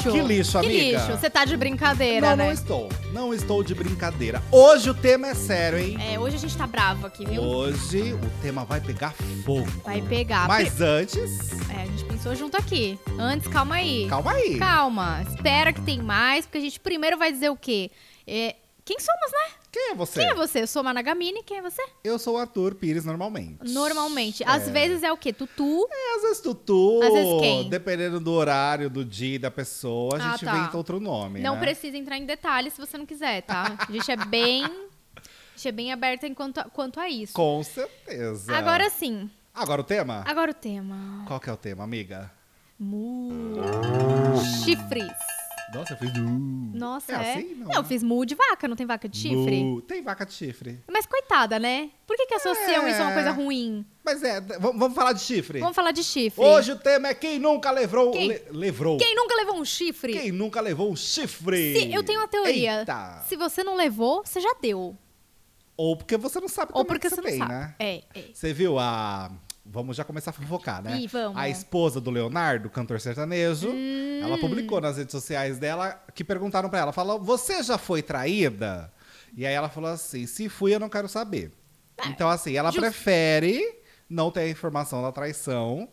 lixo, que lixo, Que amiga. lixo, você tá de brincadeira, Não, né? não estou. Não estou de brincadeira. Hoje o tema é sério, hein? É, hoje a gente tá bravo aqui, viu? Hoje o tema vai pegar fogo. Vai pegar. Mas antes, É, a gente pensou junto aqui. Antes, calma aí. calma aí. Calma, espera que tem mais, porque a gente primeiro vai dizer o quê? É, quem somos, né? Quem é você? Quem é você? Eu sou Managamini, quem é você? Eu sou o Arthur Pires normalmente. Normalmente. Às É. vezes é o quê? Tutu. É, às vezes Tutu, Às vezes quem? dependendo do horário, do dia e da pessoa, a Ah, gente tá. inventa outro nome, Não né? precisa entrar em detalhes se você não quiser, tá? A gente é bem. A gente é bem aberta enquanto quanto a isso. Com certeza. Agora sim. Agora o tema? Agora o tema. Qual que é o tema, amiga? Mu. Chifres. Nossa, eu fiz... mu. Nossa, é. é. assim? Não, eu né? fiz mu de vaca, não tem vaca de chifre? Mu. Tem vaca de chifre. Mas coitada, né? Por que, que associam É. isso a uma coisa ruim? Mas é, vamos falar de chifre. Vamos falar de chifre. Hoje o tema é quem nunca levou... Quem? le- levou. Quem nunca levou um chifre? Quem nunca levou um chifre? Se- eu tenho uma teoria. Eita. Se você não levou, você já deu. Ou porque você não sabe Ou também porque que você você não tem, sabe. né? É, é. Você viu a... Vamos já começar a fofocar, né? Ih, vamos. A esposa do Leonardo, cantor sertanejo, Hum. ela publicou nas redes sociais dela que perguntaram pra ela, falou, você já foi traída? E aí ela falou assim, se fui, eu não quero saber. É, então assim, ela justo. prefere não ter a informação da traição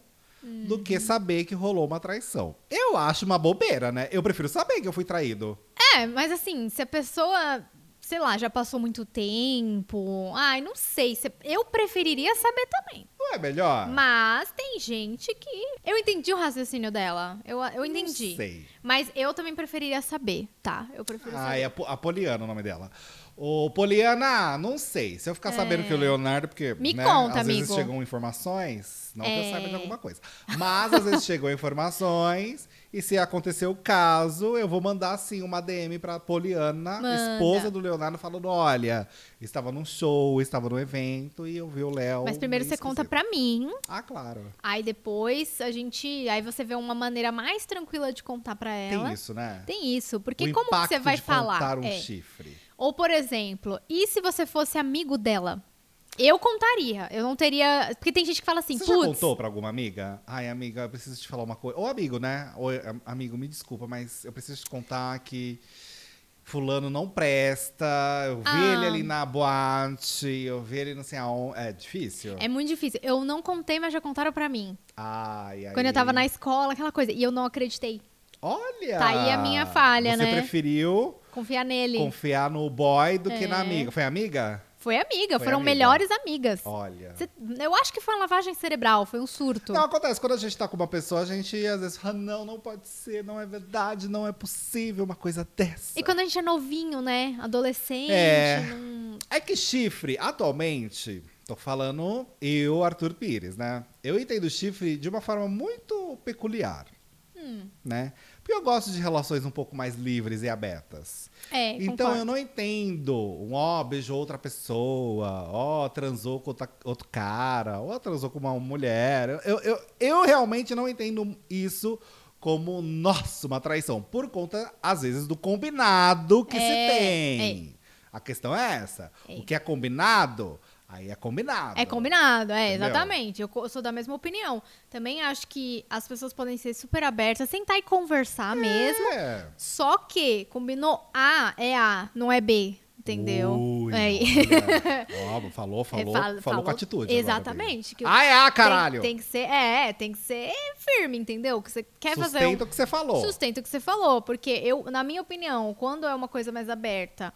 do Uhum. que saber que rolou uma traição. Eu acho uma bobeira, né? Eu prefiro saber que eu fui traído. É, mas assim, se a pessoa, sei lá, já passou muito tempo. Ai, não sei. se- Eu preferiria saber também. Não é melhor? Mas tem gente que. Eu entendi o raciocínio dela. Eu, eu entendi. Não sei. Mas eu também preferiria saber, tá? Eu prefiro Ah, saber. é a, Po- a Poliana o nome dela. Ô, Poliana, não sei. Se eu ficar sabendo que o Leonardo, porque. É. Me né, conta, às vezes amigo. chegam informações, não que eu É. saiba de alguma coisa. Mas às vezes chegam informações, e se acontecer o caso, eu vou mandar sim uma DM pra Poliana, Manda. esposa do Leonardo, falando: olha, estava num show, estava num evento, e eu vi o Léo. Mas primeiro você conta esquisito. pra mim. Ah, claro. Aí depois a gente. Aí você vê uma maneira mais tranquila de contar pra ela. Tem isso, né? Tem isso. Porque o como que você vai de falar? um É. chifre. Ou, por exemplo, e se você fosse amigo dela? Eu contaria. Eu não teria. Porque tem gente que fala assim, Você já putz. contou pra alguma amiga? Ai, amiga, eu preciso te falar uma coisa. Ou amigo, né? Ou am- amigo, me desculpa, mas eu preciso te contar que fulano não presta. Eu vi Ah. ele ali na boate, eu vi ele não sei aonde. É difícil? É muito difícil. Eu não contei, mas já contaram pra mim. Ai, ai. Quando eu tava na escola, aquela coisa. E eu não acreditei. Olha! Tá aí a minha falha, Você né? preferiu Confiar nele. confiar no boy do que na É. amiga. Foi amiga? Foi amiga, Foi foram amiga. melhores amigas. Olha. Cê- eu acho que foi uma lavagem cerebral, foi um surto. Não, acontece. Quando a gente tá com uma pessoa, a gente às vezes fala, não, não pode ser, não é verdade, não é possível uma coisa dessa. E quando a gente é novinho, né? Adolescente. É. não- É que chifre, atualmente, tô falando eu, Arthur Pires, né? Eu entendo chifre de uma forma muito peculiar, Hum. né? Porque eu gosto de relações um pouco mais livres e abertas. É, Então concordo. eu não entendo um ó, beijou outra pessoa, ó, transou com outra- outro cara, ó, transou com uma mulher. Eu, eu, eu realmente não entendo isso como, nossa, uma traição. Por conta, às vezes, do combinado que se É, tem. A questão é essa. É. O que é combinado, aí é combinado. É combinado, é, Entendeu? exatamente. Eu, sou da mesma opinião. Também acho que as pessoas podem ser super abertas, sentar e conversar mesmo. É. Só que combinou A é A, não é B. Entendeu? Ui, É. Ó, falou, falou, É, falou, fala- com atitude. agora, Exatamente. que Ah, é, ah, tem- caralho. Tem, que ser, é, tem que ser firme, entendeu? Que você quer fazer um, Sustenta o que você falou. Sustento o que você falou, porque eu, na minha opinião, quando é uma coisa mais aberta,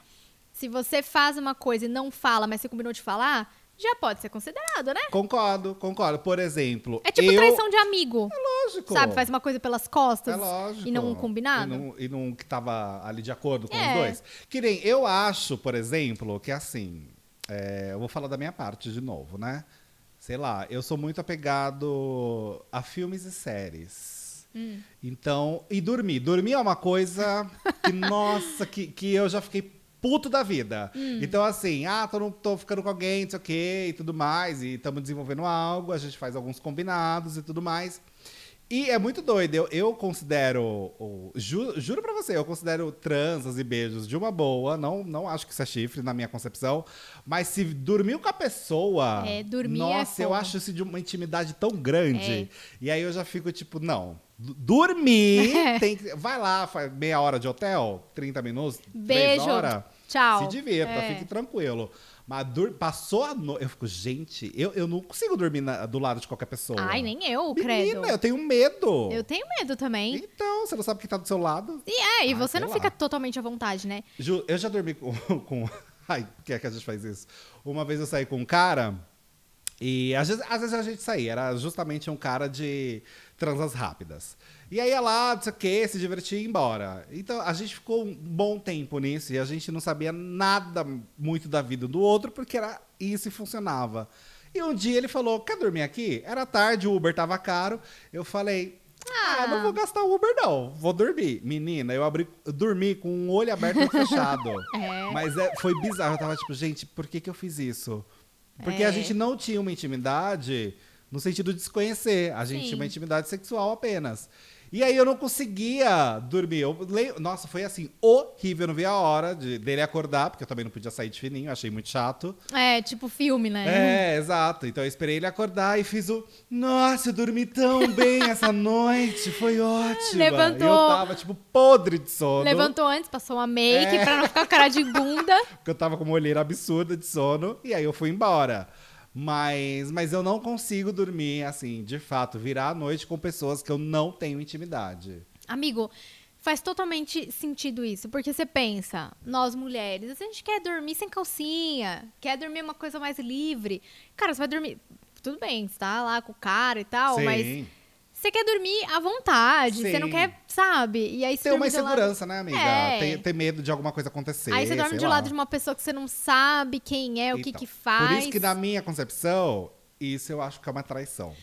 se você faz uma coisa e não fala, mas você combinou de falar, já pode ser considerado, né? Concordo, concordo. Por exemplo, É tipo eu... traição de amigo. Lógico. Sabe, faz uma coisa pelas costas É lógico. e não um combinado. E não, e não que tava ali de acordo com É. os dois. Que nem eu acho, por exemplo, que assim. é, eu vou falar da minha parte de novo, né? Sei lá, eu sou muito apegado a filmes e séries. Hum. Então, e dormir. Dormir é uma coisa que, nossa, que, que eu já fiquei puto da vida. Hum. Então, assim, ah, tô, tô ficando com alguém, não sei o quê, e tudo mais, e estamos desenvolvendo algo, a gente faz alguns combinados e tudo mais. E é muito doido. Eu, eu considero. ju- juro pra você, eu considero transas e beijos de uma boa. Não, não acho que isso é chifre na minha concepção. Mas se dormiu com a pessoa. É, dormir é Nossa, eu fogo. acho isso de uma intimidade tão grande. É. E aí eu já fico tipo, não. Dormir É. tem. Vai lá, meia hora de hotel, 30 minutos, Beijo. horas. Tchau. Se divirta, É. fique tranquilo. Mas passou a noite. Eu fico, gente, eu, eu não consigo dormir na- do lado de qualquer pessoa. Ai, nem eu, Menina, credo. eu tenho medo. Eu tenho medo também. Então, você não sabe quem tá do seu lado. E é, e Ai, você sei não lá. fica totalmente à vontade, né? Ju, eu já dormi com. com... Ai, que é que a gente faz isso? Uma vez eu saí com um cara. E às vezes, às vezes a gente saía, era justamente um cara de transas rápidas. E aí ia lá, não sei o quê, se divertia e ia embora. Então a gente ficou um bom tempo nisso e a gente não sabia nada muito da vida do outro, porque era isso e funcionava. E um dia ele falou: Quer dormir aqui? Era tarde, o Uber tava caro. Eu falei. Ah, Ah. não vou gastar Uber, não. Vou dormir. Menina, eu abri, eu dormi com um olho aberto e fechado. É. Mas é- foi bizarro. Eu tava tipo, gente, por que, que eu fiz isso? Porque É. a gente não tinha uma intimidade no sentido de se conhecer. A gente Sim. tinha uma intimidade sexual apenas. E aí eu não conseguia dormir. Eu le- Nossa, foi assim, horrível. Eu não vi a hora de, dele acordar, porque eu também não podia sair de fininho, achei muito chato. É, tipo filme, né? É, exato. Então eu esperei ele acordar e fiz o. Nossa, eu dormi tão bem essa noite. Foi ótimo. Levantou. E eu tava, tipo, podre de sono. Levantou antes, passou uma make É. pra não ficar com cara de bunda. Porque eu tava com uma olheira absurda de sono. E aí eu fui embora. Mas, mas eu não consigo dormir, assim, de fato, virar a noite com pessoas que eu não tenho intimidade. Amigo, faz totalmente sentido isso, porque você pensa, nós mulheres, a gente quer dormir sem calcinha, quer dormir uma coisa mais livre. Cara, você vai dormir. Tudo bem, você tá lá com o cara e tal, mas Sim. Você quer dormir à vontade, você não Sim. quer, sabe? E aí você Ter uma do lado- insegurança, né, amiga? É. Ter, ter medo de alguma coisa acontecer. Aí você dorme lá. lado de uma pessoa que você não sabe quem é, o que Então, que faz. Por isso que, na minha concepção, isso eu acho que é uma traição.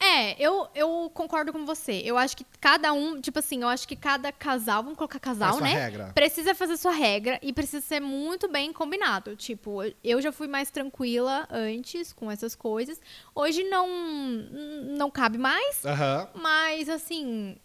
É, eu, eu concordo com você. Eu acho que cada um, tipo assim, eu acho que cada casal, vamos colocar casal, sua né? regra. Precisa fazer sua regra e precisa ser muito bem combinado. Tipo, eu já fui mais tranquila antes com essas coisas. Hoje não não cabe mais, Aham. mas assim,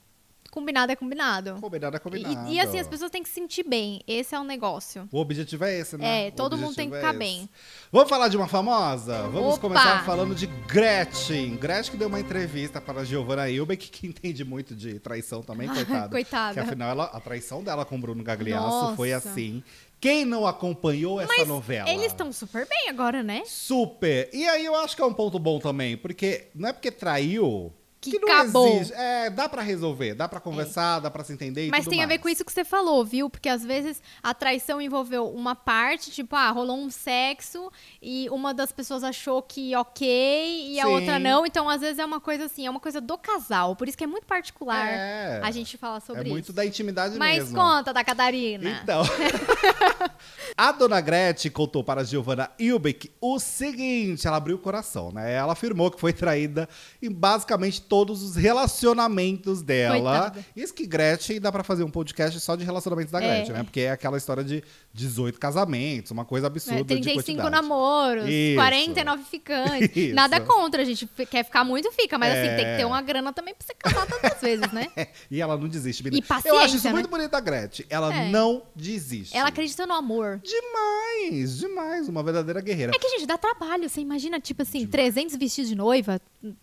combinado é combinado. Combinado é E- combinado. E, assim, as pessoas têm que se sentir bem. Esse é o negócio. O objetivo é esse, né? É, todo mundo tem que é ficar esse. bem. Vamos falar de uma famosa? Vamos Opa! começar falando de Gretchen. Gretchen que deu uma entrevista para a Giovanna Hilbeck, que entende muito de traição também, coitada. Coitada. Que afinal, ela- a traição dela com o Bruno Gagliasso Nossa. foi assim. Quem não acompanhou essa Mas novela? eles estão super bem agora, né? Super. E aí eu acho que é um ponto bom também, porque não é porque traiu Que não acabou. exige. É, dá pra resolver, dá pra conversar, dá pra se entender e Mas tem a ver mais. com isso que você falou, viu? Porque às vezes a traição envolveu uma parte, tipo, ah, rolou um sexo e uma das pessoas achou que ok e a Sim. outra não. Então, às vezes é uma coisa assim, é uma coisa do casal. Por isso que é muito particular É. a gente falar sobre É muito isso. da intimidade Mas mesmo. conta da Catarina. Então, a dona Gretchen contou para a Giovanna Hilbeck o seguinte: ela abriu o coração, né? Ela afirmou que foi traída em basicamente todos os relacionamentos dela. Coitada. Isso que Gretchen dá pra fazer um podcast só de relacionamentos da É. Gretchen, né? Porque é aquela história de 18 casamentos, uma coisa absurda. É, de 35 quantidade. namoros, Isso. 49 ficantes. Isso. Nada contra, a gente quer ficar muito, fica. Mas assim, É. tem que ter uma grana também pra você casar tantas vezes, né? E ela não desiste, menina. E paciência, Eu acho isso né? muito bonito da Gretchen. Ela É. não desiste. Ela acredita no amor. Demais, demais. Uma verdadeira guerreira. É que, gente, dá trabalho. Você imagina, tipo assim, 300 vestidos de noiva,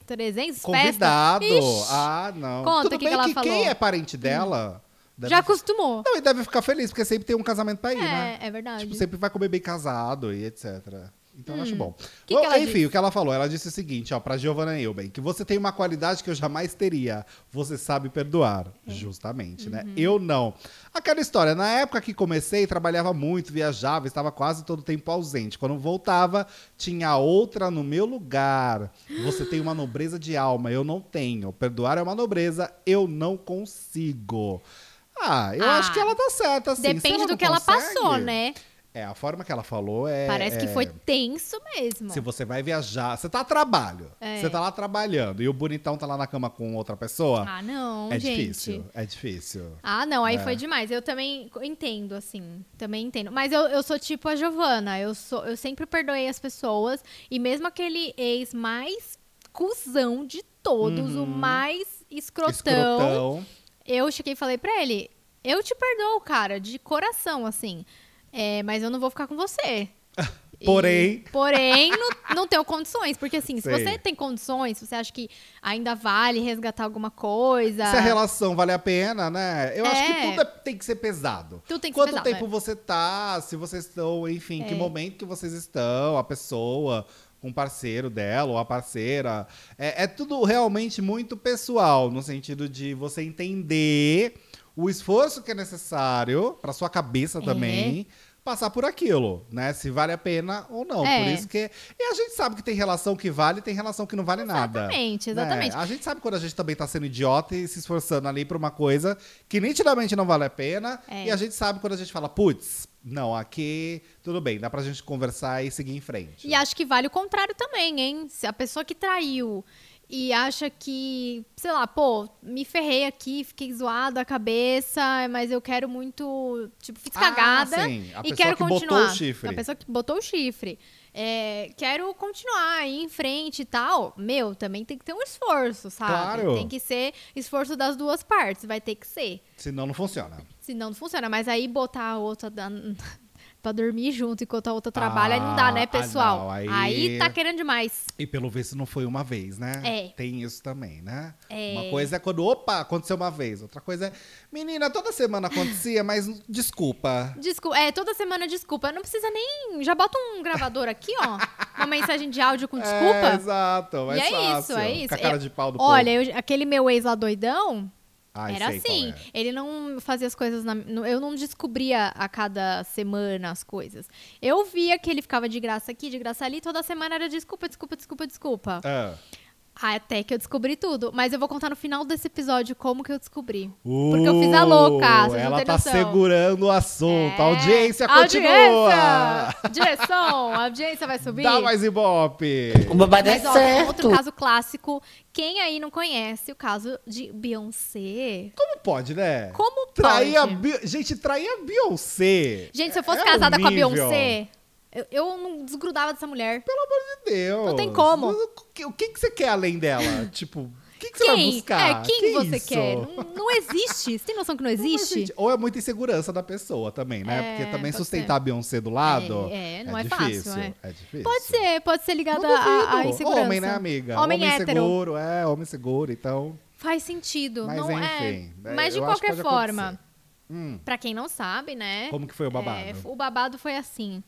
300 festas. Convidado. Ixi, Ah, não. Conta Tudo o que bem que ela que falou. quem é parente dela... deve- já acostumou. Não, e deve ficar feliz, porque sempre tem um casamento pra ir, É, né? é verdade. Tipo, sempre vai comer bem casado e etc. Então eu acho bom. que Bom, que ela enfim, disse? o que ela falou? Ela disse o seguinte, ó, pra Giovanna Euben, que você tem uma qualidade que eu jamais teria. Você sabe perdoar. É. Justamente, né? Uhum. Eu não. Aquela história, na época que comecei, trabalhava muito, viajava, estava quase todo tempo ausente. Quando voltava, tinha outra no meu lugar. Você tem uma nobreza de alma, eu não tenho. Perdoar é uma nobreza, eu não consigo. Ah, eu Ah, acho que ela tá certa, assim. Depende ela do que ela consegue- passou, né? É, a forma que ela falou é. Parece que é- foi tenso mesmo. Se você vai viajar, você tá a trabalho. É. Você tá lá trabalhando e o bonitão tá lá na cama com outra pessoa. Ah, não, é gente. difícil. É difícil. Ah, não, aí É. foi demais. Eu também entendo, assim. Também entendo. Mas eu, eu sou tipo a Giovana. Eu, sou, eu sempre perdoei as pessoas. E mesmo aquele ex mais cuzão de todos, Uhum. o mais escrotão. Escrotão. Eu cheguei e falei pra ele: eu te perdoo, cara, de coração, assim. É, mas eu não vou ficar com você. Porém. E- porém, não, não tenho condições. Porque, assim, se Sei. você tem condições, se você acha que ainda vale resgatar alguma coisa. Se a relação vale a pena, né? Eu acho que É. tudo é- tem que ser pesado. Tudo tem que ser Quanto pesado, tempo é. você tá, se vocês estão, enfim, que É. momento que vocês estão, a pessoa, com o parceiro dela ou a parceira. É, é tudo realmente muito pessoal, no sentido de você entender o esforço que é necessário pra sua cabeça É. também. Passar por aquilo, né? Se vale a pena ou não. É. Por isso que. E a gente sabe que tem relação que vale e tem relação que não vale nada. Exatamente, né? exatamente. A gente sabe quando a gente também tá sendo idiota e se esforçando ali pra uma coisa que nitidamente não vale a pena. É. E a gente sabe quando a gente fala, putz, não, aqui tudo bem, dá pra gente conversar e seguir em frente. E acho que vale o contrário também, hein? Se a pessoa que traiu e acha que, sei lá, pô, me ferrei aqui, fiquei zoada a cabeça, mas eu quero muito, tipo, fiz Ah, cagada sim, a e quero que botou continuar. o chifre. A pessoa que botou o chifre. É, quero continuar, ir em frente e tal. Meu, também tem que ter um esforço, sabe? Claro. Tem que ser esforço das duas partes, vai ter que ser. Senão não funciona. Senão não funciona. Mas aí botar a outra da- pra dormir junto enquanto a outra trabalha, aí não dá, Ah, né, ah, pessoal? não, aí- aí tá querendo demais. E pelo visto não foi uma vez, né? É. Tem isso também, né? É. Uma coisa é quando, opa, aconteceu uma vez. Outra coisa é, menina, toda semana acontecia, mas desculpa. Desculpa, é, toda semana desculpa. Não precisa nem. Já bota um gravador aqui, ó. Uma mensagem de áudio com É, desculpa. exato, mais e é fácil. isso, é isso. Com a cara É, de pau do Olha, eu- aquele meu ex lá doidão, Ai, era assim. é. Ele não fazia as coisas na. Eu não descobria a cada semana as coisas. Eu via que ele ficava de graça aqui, de graça ali, toda semana era desculpa, desculpa, desculpa, desculpa. Ah. Até que eu descobri tudo. Mas eu vou contar no final desse episódio como que eu descobri. Porque eu fiz a louca, vocês não Ela têm tá noção. segurando o assunto. É. A audiência continua. Audiência! Direção, a audiência vai subir. Dá mais ibope. O babado é Mas, ó, certo. outro caso clássico. Quem aí não conhece o caso de Beyoncé? Como pode, né? Como Trair a pode? Bi- Gente, trair a Beyoncé. Gente, se eu fosse É casada com a. Beyoncé, eu, eu não desgrudava dessa mulher. Pelo amor de Deus. Não tem como. O que, que você quer além dela? tipo, o que, você vai Quem? buscar? É, quem Que você isso? quer? Não, não existe. Você tem noção que não Não existe? sentido. Ou é muita insegurança da pessoa também, né? É, Porque também sustentar a Beyoncé do lado É, é, não é difícil. fácil, é. difícil. Pode ser, pode ser Não ligada à, insegurança. Homem, né, amiga? Homem, hétero. seguro, é, homem seguro, então. Faz sentido. Mas não enfim, é. é, Mas de qualquer forma. Hum, pra quem não sabe, né? como que foi o babado? É, o babado foi assim.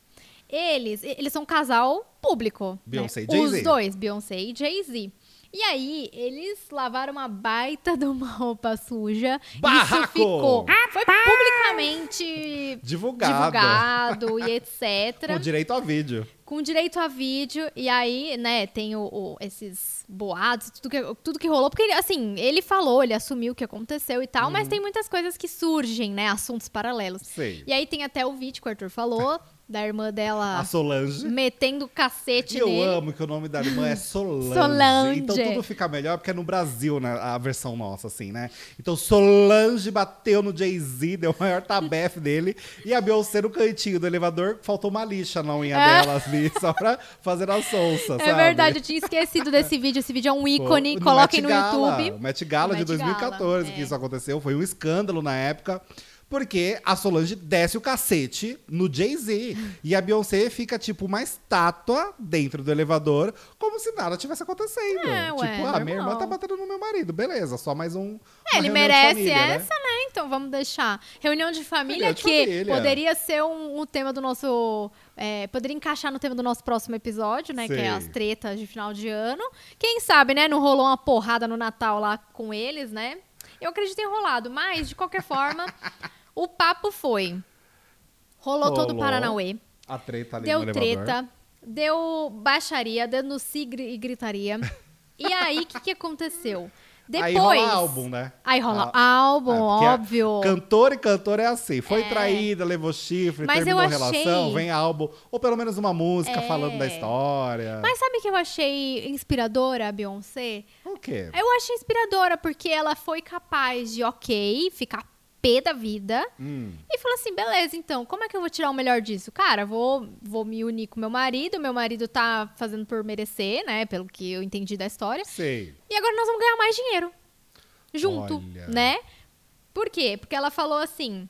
Eles, eles são um casal público. Beyoncé né? e Jay-Z. Os dois, Beyoncé e Jay-Z. E aí, eles lavaram uma baita de uma roupa suja. Barraco! Isso ficou. Foi publicamente Divulgado. divulgado e etc. Com direito a vídeo. com direito a vídeo. E aí, né, tem o, o- esses boatos, tudo que, tudo que rolou. Porque, ele, assim, ele falou, ele assumiu o que aconteceu e tal, Uhum. mas tem muitas coisas que surgem, né? Assuntos paralelos. Sei. E aí tem até o vídeo que o Arthur falou, da irmã dela A Solange. metendo cacete E eu nele. amo que o nome da irmã é Solange. Solange. Então tudo fica melhor porque é no Brasil, né? A versão nossa, assim, né? Então Solange bateu no Jay-Z, deu o maior tabefe dele. E a Beyoncé no cantinho do elevador, faltou uma lixa na unha É. dela ali, só pra fazer a sonsa, sabe? É verdade, eu tinha esquecido desse vídeo. Esse vídeo é um ícone, No coloquem no Met Gala, YouTube. Met Gala No de Met Gala, 2014 que é. isso aconteceu. Foi um escândalo na época. Porque a Solange desce o cacete no Jay-Z. e a Beyoncé fica, tipo, uma estátua dentro do elevador, como se nada tivesse acontecendo. É, ué, tipo, ah, minha irmã tá batendo no meu marido. Beleza, só mais um. É, ele merece família, né? essa, né? Então vamos deixar. Reunião de família Reunião de que família. poderia ser um, um tema do nosso. é, poderia encaixar no tema do nosso próximo episódio, né? Que Sei. é as tretas de final de ano. Quem sabe, né? Não rolou uma porrada no Natal lá com eles, né? Eu acredito em rolado, mas de qualquer forma, o papo foi. Rolou, todo o Rolou. Paranauê. A treta ali Deu treta, deu baixaria, sigre e gritaria. E aí, o que, que aconteceu? Depois. Aí rola álbum, né? Aí rola Ah, álbum, É, óbvio. Cantor e cantor é assim. Foi É. traída, levou chifre, Mas terminou eu a relação, achei- vem álbum. Ou pelo menos uma música É. falando da história. Mas sabe que eu achei inspiradora a Beyoncé? O quê? Eu achei inspiradora porque ela foi capaz de, ok, ficar pé da vida Hum, e falou assim: beleza, então, como é que eu vou tirar o melhor disso? Cara, vou, vou me unir com meu marido, meu marido tá fazendo por merecer, né? Pelo que eu entendi da história. sei. E agora nós vamos ganhar mais dinheiro. junto, Olha. né? Por quê? Porque ela falou assim: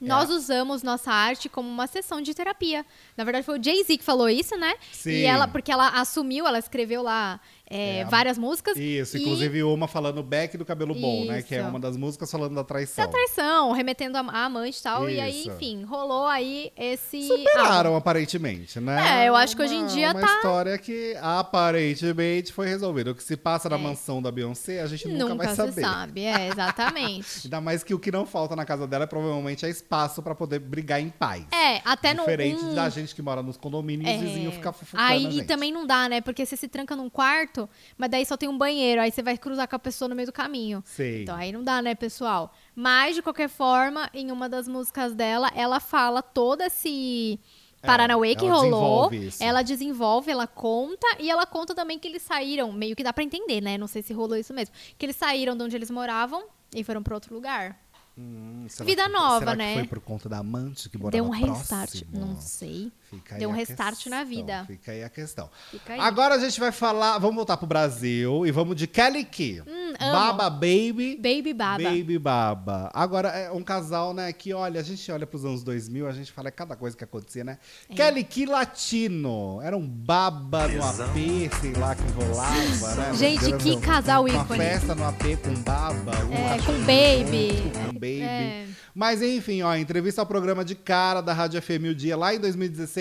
nós É. usamos nossa arte como uma sessão de terapia. Na verdade, foi o Jay-Z que falou isso, né? Sim. E ela, porque ela assumiu, ela escreveu lá é, É. várias músicas. Isso, e inclusive uma falando Back do Cabelo Bom, né? Que é Isso. uma das músicas falando da traição. Da traição, remetendo a, a amante e tal. E aí, Isso. enfim, rolou aí esse. Superaram, aparentemente, né? É, eu acho que hoje em Uma- dia uma tá- história que aparentemente foi resolvida. O que se passa na É. mansão da Beyoncé, a gente nunca, Nunca, vai se saber. sabe, é, exatamente. Ainda mais que o que não falta na casa dela é provavelmente é espaço pra poder brigar em paz. É, até no. Diferente um- da gente que mora nos condomínios e os vizinhos ficam fofocando Aí e também não dá, né? Porque você se tranca num quarto, mas daí só tem um banheiro, aí você vai cruzar com a pessoa no meio do caminho. Sei. Então aí não dá, né, pessoal? Mas, de qualquer forma, em uma das músicas dela, ela fala todo esse Paranauê que É, ela rolou. desenvolve. Ela desenvolve, ela conta, e ela conta também que eles saíram, meio que dá pra entender, né? Não sei se rolou isso mesmo. Que eles saíram de onde eles moravam e foram pra outro lugar. Hum, Vida que- nova, será né? Que foi por conta da amante que morava Deu um restart. próximo? Não sei. Fica aí Deu um restart na questão, vida. Fica aí a questão. Fica aí. Agora a gente vai falar, vamos voltar pro Brasil e vamos de Kelly Key. Hum. Baba Baby. Baby Baba. Baby Baba. Agora, é um casal, né, que olha, a gente olha pros anos 2000, a gente fala é cada coisa que acontecia, né? É. Kelly Key Latino. Era um baba no AP, sei lá, que rolava, né? Gente, que um- casal Uma ícone. festa no AP com baba. um É, com baby. junto, Com baby. É. Mas enfim, ó, entrevista ao programa de cara da Rádio FM o Dia lá em 2016.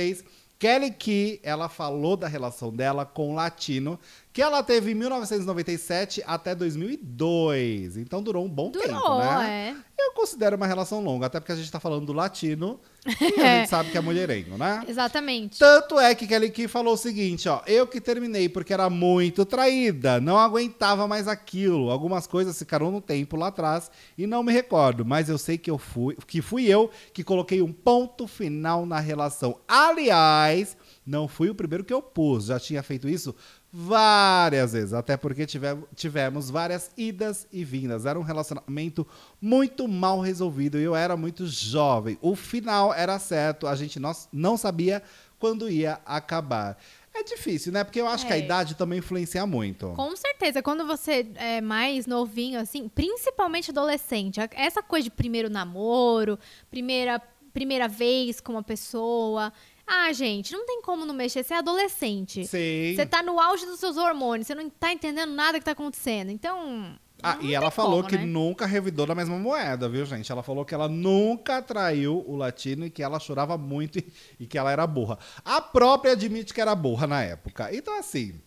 Kelly Key, ela falou da relação dela com o latino, que ela teve em 1997 até 2002. Então durou um bom tempo, Durou, né? é. Eu considero uma relação longa, até porque a gente tá falando do latino e a É. gente sabe que é mulherengo, né? Exatamente. Tanto é que Kelly Key falou o seguinte, ó. Eu que terminei porque era muito traída, não aguentava mais aquilo. Algumas coisas ficaram no tempo lá atrás e não me recordo, mas eu sei que eu fui, que fui eu que coloquei um ponto final na relação. Aliás, não fui o primeiro que eu pus, já tinha feito isso várias vezes, até porque tive- tivemos várias idas e vindas. Era um relacionamento muito mal resolvido e eu era muito jovem. O final era certo, a gente não, não sabia quando ia acabar. É difícil, né? Porque eu acho que a É. idade também influencia muito. Com certeza, quando você é mais novinho, assim, principalmente adolescente, essa coisa de primeiro namoro, primeira, primeira vez com uma pessoa. Ah, gente, não tem como não mexer, você é adolescente. Sim. Você tá no auge dos seus hormônios, você não tá entendendo nada que tá acontecendo. Então. Ah, não e tem ela falou como, que né? nunca revidou da mesma moeda, viu, gente? Ela falou que ela nunca traiu o latino e que ela chorava muito e, e que ela era burra. A própria admite que era burra na época. Então, assim.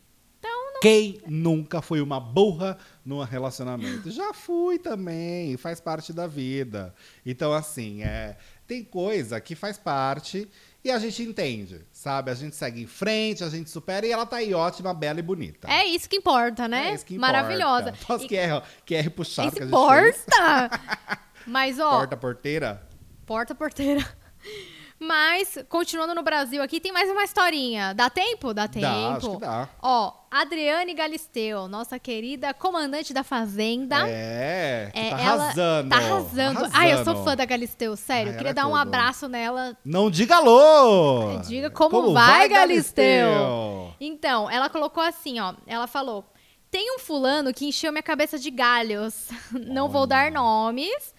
Quem nunca foi uma burra num relacionamento? Já fui também, faz parte da vida. Então, assim, é, tem coisa que faz parte e a gente entende, sabe? A gente segue em frente, a gente supera e ela tá aí ótima, bela e bonita. É isso que importa, né? É isso que importa. Maravilhosa. Posso E- que é, que é puxado que a gente fez. importa! Mas, ó, Porta porteira. Mas, continuando no Brasil aqui, tem mais uma historinha. Dá tempo? Dá tempo. Dá, acho que dá. Ó, Adriane Galisteu, nossa querida comandante da Fazenda. É, É, tá ela arrasando. Tá arrasando. Ai, eu sou fã da Galisteu, sério. Ai, queria é dar um tudo. abraço nela. Não diga alô! Diga como, vai, Galisteu. Então, ela colocou assim, ó. Ela falou: tem um fulano que encheu minha cabeça de galhos. Não vou dar nomes.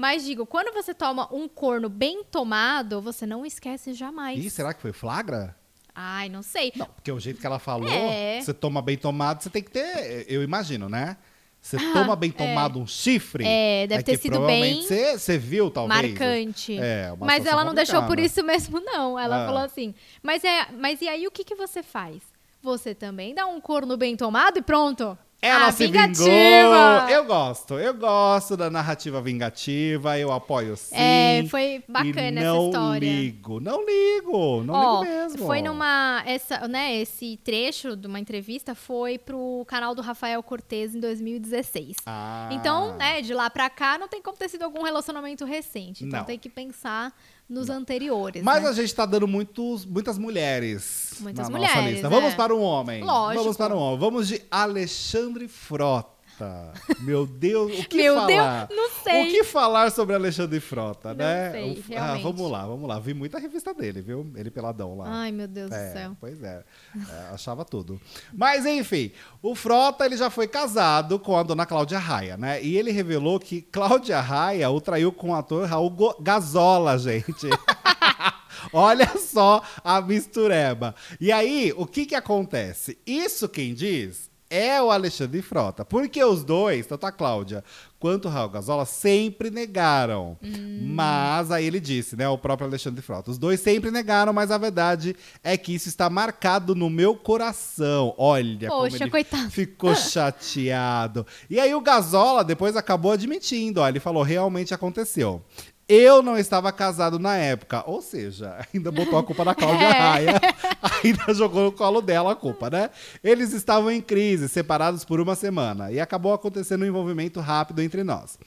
Mas digo, quando você toma um corno bem tomado, você não esquece jamais. Ih, será que foi flagra? Ai, não sei. Não, porque o jeito que ela falou, É. você toma bem tomado, você tem que ter, eu imagino, né? Você toma bem tomado um chifre. É, deve ter que sido bem Você, você viu, talvez. Marcante. É, uma mas ela não deixou por isso mesmo, não. Ela Ah. falou assim: mas, é, mas e aí o que, que você faz? Você também dá um corno bem tomado e pronto. Ela Ah, se vingativa! vingou. Eu gosto, eu gosto da narrativa vingativa, eu apoio sim. É, foi bacana essa não história. ligo, não ligo, não Ó, ligo mesmo. foi numa. Essa, né, esse trecho de uma entrevista foi pro canal do Rafael Cortez em 2016. Ah. Então, né, de lá pra cá não tem como ter sido algum relacionamento recente. Então Não. tem que pensar nos anteriores. Mas né? a gente tá dando muitos, muitas mulheres Muitas na nossa mulheres, lista. é. Vamos para um homem. Lógico. Vamos para um homem. Vamos de Alexandre Frota. Frota. Meu Deus, o que Meu falar? Deus, não sei. O que falar sobre Alexandre Frota, Não né? sei, O- ah, vamos lá, vamos lá. Vi muita revista dele, viu? Ele peladão lá. Ai, meu Deus É, do céu. Pois é. É, achava tudo. Mas, enfim, o Frota ele já foi casado com a dona Cláudia Raia, né? E ele revelou que Cláudia Raia o traiu com o ator Raul Go- Gazola, gente. Olha só a mistureba. E aí, o que que acontece? Isso quem diz é o Alexandre Frota. Porque os dois, tanto a Cláudia quanto o Raul Gazola, sempre negaram. Mas aí ele disse, né? O próprio Alexandre Frota. Os dois sempre negaram, mas a verdade é que isso está marcado no meu coração. Olha como Poxa, ele coitado. ficou chateado. E aí o Gazola depois acabou admitindo. Ó, ele falou, realmente aconteceu. Eu não estava casado na época. Ou seja, ainda botou a culpa na Cláudia É. Raia. Ainda jogou no colo dela a culpa, né? Eles estavam em crise, separados por uma semana. E acabou acontecendo um envolvimento rápido entre nós.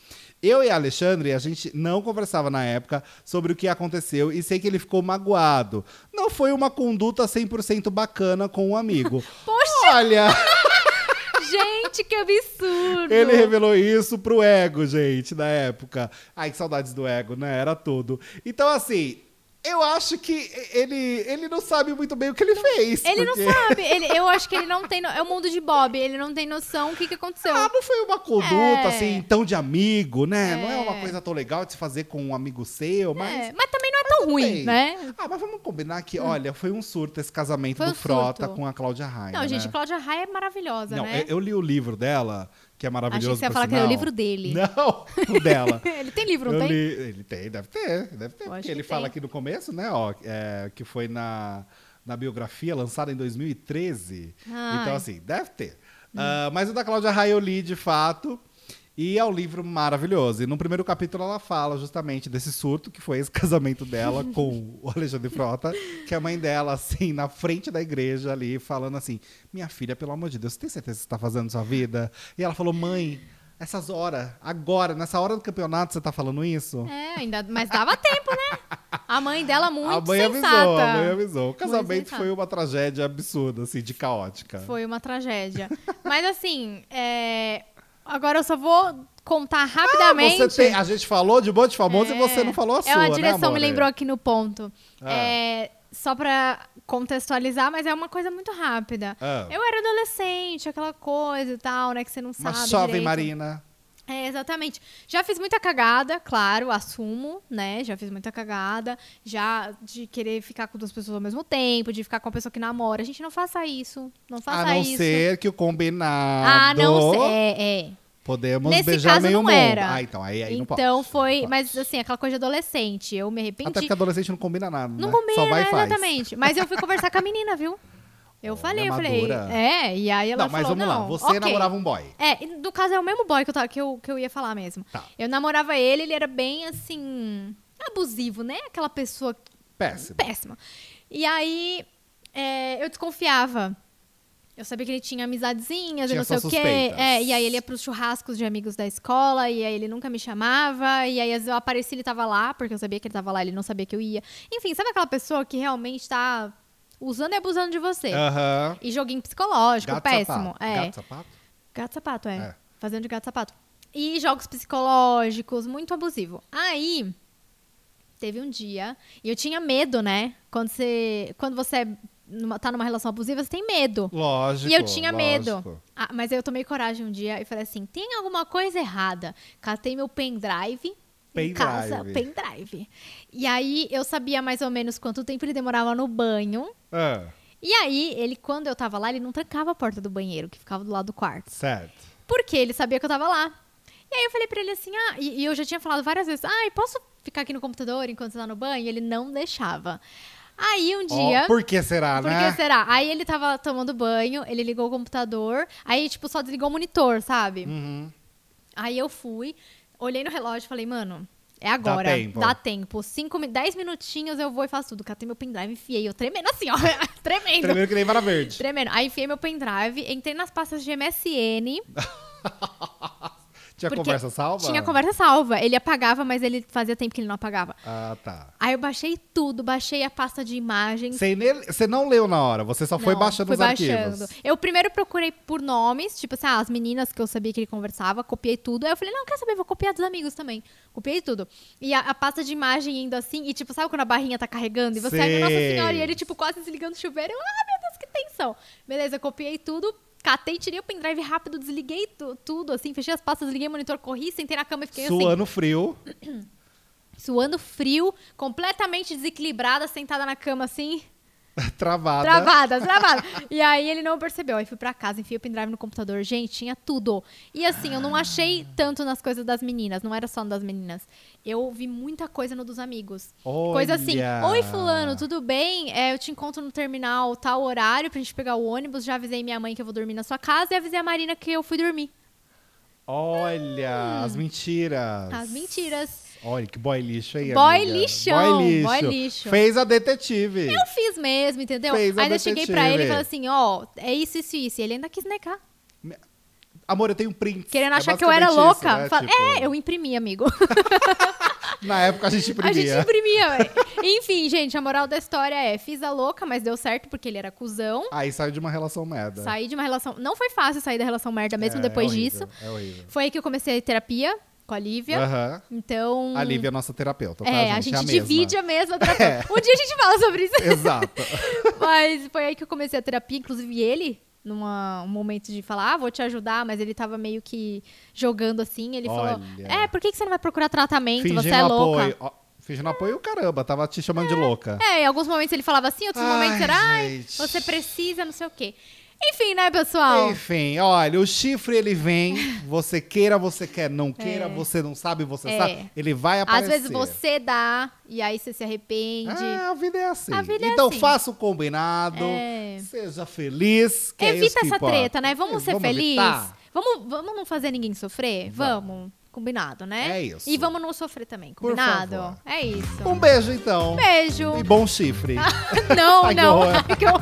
Eu e Alexandre, a gente não conversava na época sobre o que aconteceu e sei que ele ficou magoado. Não foi uma conduta 100% bacana com um amigo. Poxa! Olha, Gente, que absurdo! ele revelou isso pro ego, gente, na época. Ai, que saudades do ego, né? Era tudo. Então, assim, eu acho que ele, ele não sabe muito bem o que ele fez. Ele porque- não sabe. Ele, eu acho que ele não tem. no- É o mundo de Bob. Ele não tem noção o que, que aconteceu. Ah, não foi uma conduta, É. assim, tão de amigo, né? Não é É. uma coisa tão legal de se fazer com um amigo seu, mas... É, mas também é tão ruim, bem. né? Ah, mas vamos combinar que, olha, foi um surto esse casamento Foi do um Frota surto. com a Cláudia Raia, Não, gente, né? Cláudia Raia é maravilhosa, Não, né? eu, li o livro dela, que é maravilhoso. Achei que você ia falar que era o sinal. livro dele. Não, o dela. ele tem livro, não Eu tem? li- ele tem, deve ter, deve ter. Porque que ele tem. fala aqui no começo, né, ó, é, que foi na, na biografia lançada em 2013. Ai. Então, assim, deve ter. Ah, mas o da Cláudia Raia eu li, de fato. E é um livro maravilhoso. E no primeiro capítulo ela fala justamente desse surto, que foi esse casamento dela com o Alexandre Frota, que é a mãe dela, assim, na frente da igreja ali, falando assim: Minha filha, pelo amor de Deus, você tem certeza que você está fazendo sua vida? E ela falou: Mãe, essas horas, agora, nessa hora do campeonato, você tá falando isso? É, ainda, mas dava tempo, né? A mãe dela muito a mãe sensata. avisou, a mãe avisou. O casamento foi uma tragédia absurda, assim, de caótica. Foi uma tragédia. Mas assim, é, agora eu só vou contar rapidamente. Ah, tem, a gente falou de um monte de famoso e você não falou a sua, É, a né, direção amor? me lembrou aqui no ponto. Ah. É, só pra contextualizar, mas é uma coisa muito rápida. Ah. Eu era adolescente, aquela coisa e tal, né, que você não Uma sabe jovem direito. Marina. É, exatamente. Já fiz muita cagada, claro, assumo, né? Já fiz muita cagada. Já de querer ficar com duas pessoas ao mesmo tempo, de ficar com a pessoa que namora. A gente não faça isso. Não faça A não isso. ser que o combinado. Ah, não sei. É, é. Podemos Nesse beijar caso meio não mundo. era. Ah, então, aí, aí não pode. então foi. Não Mas assim, aquela coisa de adolescente. Eu me arrependi. Até porque adolescente não combina nada, Não né? combina, Só vai e faz. exatamente. Mas eu fui conversar com a menina, viu? Eu falei, eu falei. É, e aí ela Não, mas falou, vamos lá. não, Você ok. namorava um boy. É, no caso é o mesmo boy que eu, tava, que eu, que eu ia falar mesmo. Tá. Eu namorava ele, ele era bem assim. abusivo, né? Aquela pessoa Péssimo. péssima. E aí é, eu desconfiava. Eu sabia que ele tinha amizadezinhas e Tinha não sei o quê. É, e aí ele ia pros churrascos de amigos da escola, e aí ele nunca me chamava, e aí às vezes eu aparecia ele tava lá, porque eu sabia que ele tava lá, ele não sabia que eu ia. Enfim, sabe aquela pessoa que realmente tá usando e abusando de você? Aham. E joguinho psicológico, Gato péssimo. sapato. É. Gato sapato? Gato sapato, é. É. Fazendo de gato sapato. E jogos psicológicos, muito abusivo. Aí, teve um dia, e eu tinha medo, né? Quando você, quando você é numa- tá numa relação abusiva, você tem medo. Lógico. E eu tinha medo. lógico. Ah, mas aí eu tomei coragem um dia e falei assim: tem alguma coisa errada. Catei meu pendrive. Em Pendrive. casa, pendrive. E aí eu sabia mais ou menos quanto tempo ele demorava no banho. Ah, E aí, ele, quando eu tava lá, ele não trancava a porta do banheiro, que ficava do lado do quarto. certo. Porque ele sabia que eu tava lá. E aí eu falei pra ele assim, ah, e, e eu já tinha falado várias vezes, ah, posso ficar aqui no computador enquanto você tá no banho? E ele não deixava. Aí um dia. por que será, Por né? que será? Aí ele tava tomando banho, ele ligou o computador, aí, tipo, só desligou o monitor, sabe? Uhum. Aí eu fui, olhei no relógio e falei, mano, é agora. tempo. Dá tempo. Cinco, dez minutinhos eu vou e faço tudo. Catei meu pendrive, enfiei, eu tremendo assim, ó. tremendo. Primeiro que nem vara verde. Tremendo. Aí enfiei meu pendrive, entrei nas pastas de MSN. Tinha Porque conversa salva? Tinha conversa salva. Ele apagava, mas ele fazia tempo que ele não apagava. Ah, tá. Aí eu baixei tudo, baixei a pasta de imagens. Você, nem- você não leu na hora, você só foi Não, baixando fui os arquivos. Eu primeiro procurei por nomes, tipo assim, ah, as meninas que eu sabia que ele conversava, copiei tudo. Aí eu falei, não, quer saber, vou copiar dos amigos também. Copiei tudo. E a, a pasta de imagem indo assim, e tipo, sabe quando a barrinha tá carregando? E você Sei. aí, Nossa Senhora, e ele tipo quase desligando o chuveiro. Eu, ah, meu Deus, que tensão. Beleza, copiei tudo. Catei, tirei o pendrive rápido, desliguei tu- tudo, assim, fechei as pastas, desliguei o monitor, corri, sentei na cama e fiquei assim, Suando frio. suando frio, completamente desequilibrada, sentada na cama assim, Travada. Travada, travada. E aí ele não percebeu. Aí fui pra casa, enfiei o pendrive no computador. Gente, tinha tudo. E assim, eu não achei tanto nas coisas das meninas. Não era só das meninas. Eu vi muita coisa no dos amigos. Coisa assim, Olha. oi fulano, tudo bem? É, eu te encontro no terminal tal horário pra gente pegar o ônibus. Já avisei minha mãe que eu vou dormir na sua casa e avisei a Marina que eu fui dormir. Olha, as mentiras. Hum. As mentiras. Olha, que boy lixo aí, Boy amiga. lixão, boy lixo. boy lixo. Fez a detetive. Eu fiz mesmo, entendeu? Fez Ainda cheguei pra ele e falei assim, ó, é isso, isso, isso. E ele ainda quis negar. Amor, eu tenho prints. Querendo É achar que eu era louca. isso, né? Fala- Tipo, É, eu imprimi, amigo. Na época a gente A gente imprimia. imprimia. Enfim, gente, a moral da história é: fiz a louca, mas deu certo porque ele era cuzão. Aí saiu de uma relação merda. Saí de uma relação. Não foi fácil sair da relação merda mesmo É, depois é horrível, disso. É horrível. Foi aí que eu comecei a terapia com a Lívia. Aham. Então. A Lívia é nossa terapeuta, tá, É, a gente mesma. divide a mesma terapia. Um dia a gente fala sobre isso. Exato. Mas foi aí que eu comecei a terapia, inclusive ele, num momento de falar, ah, vou te ajudar, mas ele tava meio que jogando assim. Ele falou: Olha. É, por que que você não vai procurar tratamento? Fingindo você é louca. apoio. Fingindo apoio, caramba, tava te chamando de louca. É, em alguns momentos ele falava assim, outros Ai, momentos era, ai, gente. você precisa, não sei o quê. Enfim, né, pessoal? Enfim, olha, o chifre ele vem, você queira, você quer, não queira, você não sabe, você É. sabe, ele vai Às aparecer. vezes você dá, e aí você se arrepende. Ah, a vida é assim. A vida é então assim. faça o combinado, É. seja feliz. É Evita essa importa. treta, né? Vamos ser Vamos felizes? Vamos, vamos não fazer ninguém sofrer? Vamos. Vamos. Combinado, né? É isso. E vamos não sofrer também, combinado? É isso. Um beijo, então. Beijo. E bom chifre. Não, Ai, não. que horror.